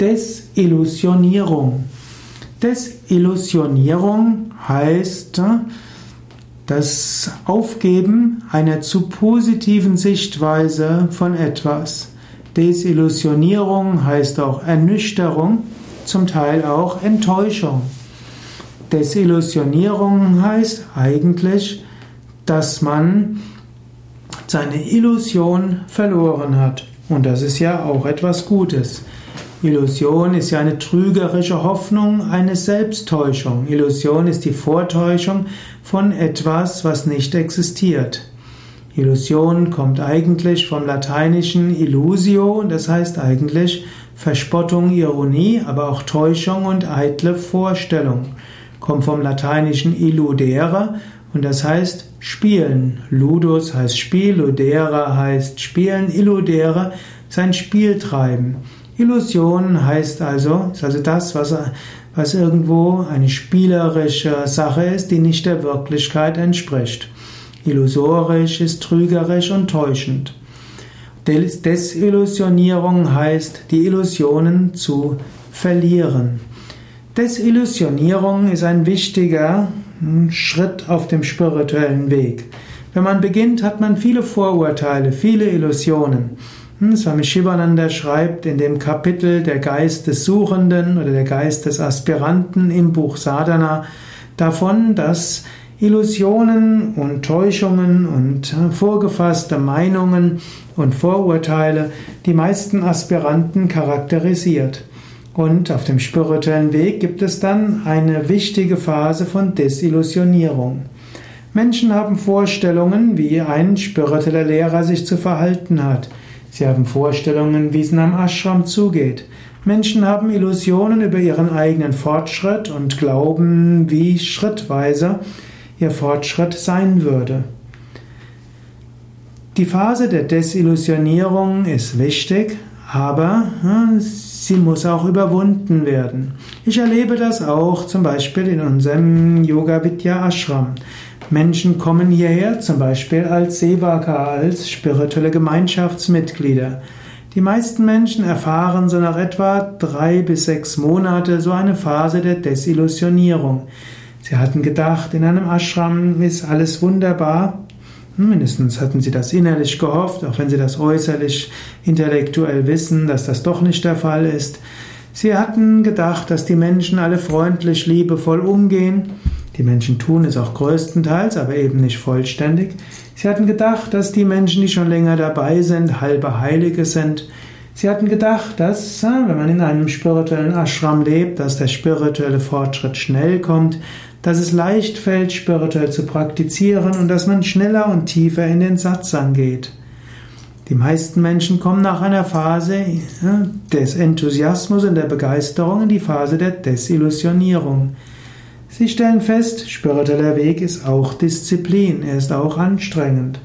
Desillusionierung. Desillusionierung heißt das Aufgeben einer zu positiven Sichtweise von etwas. Desillusionierung heißt auch Ernüchterung, zum Teil auch Enttäuschung. Desillusionierung heißt eigentlich, dass man seine Illusion verloren hat. Und das ist ja auch etwas Gutes. Illusion ist ja eine trügerische Hoffnung, eine Selbsttäuschung. Illusion ist die Vortäuschung von etwas, was nicht existiert. Illusion kommt eigentlich vom lateinischen illusio, das heißt eigentlich Verspottung, Ironie, aber auch Täuschung und eitle Vorstellung. Kommt vom lateinischen illudere und das heißt spielen. Ludus heißt Spiel, ludere heißt spielen, illudere ist ein Spieltreiben. Illusion heißt also, ist also das, was, was irgendwo eine spielerische Sache ist, die nicht der Wirklichkeit entspricht. Illusorisch ist trügerisch und täuschend. Desillusionierung heißt, die Illusionen zu verlieren. Desillusionierung ist ein wichtiger Schritt auf dem spirituellen Weg. Wenn man beginnt, hat man viele Vorurteile, viele Illusionen. Hm, Swami Shivananda schreibt in dem Kapitel Der Geist des Suchenden oder der Geist des Aspiranten im Buch Sadhana davon, dass Illusionen und Täuschungen und äh, vorgefasste Meinungen und Vorurteile die meisten Aspiranten charakterisiert. Und auf dem spirituellen Weg gibt es dann eine wichtige Phase von Desillusionierung. Menschen haben Vorstellungen, wie ein spiritueller Lehrer sich zu verhalten hat. Sie haben Vorstellungen, wie es in einem Ashram zugeht. Menschen haben Illusionen über ihren eigenen Fortschritt und glauben, wie schrittweise ihr Fortschritt sein würde. Die Phase der Desillusionierung ist wichtig, aber hm, sie muss auch überwunden werden. Ich erlebe das auch zum Beispiel in unserem Yoga Vidya Ashram. Menschen kommen hierher zum Beispiel als Sevaka, als spirituelle Gemeinschaftsmitglieder. Die meisten Menschen erfahren so nach etwa drei bis sechs Monate so eine Phase der Desillusionierung. Sie hatten gedacht, in einem Ashram ist alles wunderbar. Mindestens hatten sie das innerlich gehofft, auch wenn sie das äußerlich intellektuell wissen, dass das doch nicht der Fall ist. Sie hatten gedacht, dass die Menschen alle freundlich, liebevoll umgehen. Die Menschen tun es auch größtenteils, aber eben nicht vollständig. Sie hatten gedacht, dass die Menschen, die schon länger dabei sind, halbe Heilige sind. Sie hatten gedacht, dass, wenn man in einem spirituellen Ashram lebt, dass der spirituelle Fortschritt schnell kommt, dass es leicht fällt, spirituell zu praktizieren und dass man schneller und tiefer in den Satsang geht. Die meisten Menschen kommen nach einer Phase des Enthusiasmus und der Begeisterung in die Phase der Desillusionierung. Sie stellen fest, spiritueller Weg ist auch Disziplin, er ist auch anstrengend.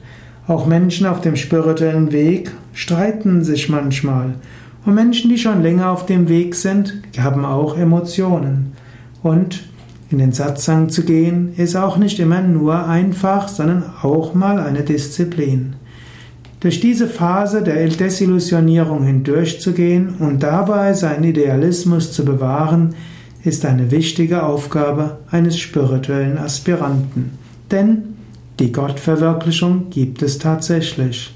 Auch Menschen auf dem spirituellen Weg streiten sich manchmal. Und Menschen, die schon länger auf dem Weg sind, haben auch Emotionen. Und in den Satsang zu gehen, ist auch nicht immer nur einfach, sondern auch mal eine Disziplin. Durch diese Phase der Desillusionierung hindurchzugehen und dabei seinen Idealismus zu bewahren, ist eine wichtige Aufgabe eines spirituellen Aspiranten. Denn die Gottverwirklichung gibt es tatsächlich.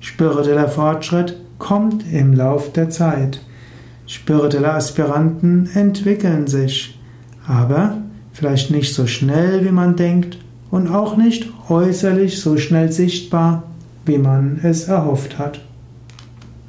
Spiritueller Fortschritt kommt im Lauf der Zeit. Spirituelle Aspiranten entwickeln sich, aber vielleicht nicht so schnell, wie man denkt und auch nicht äußerlich so schnell sichtbar, wie man es erhofft hat.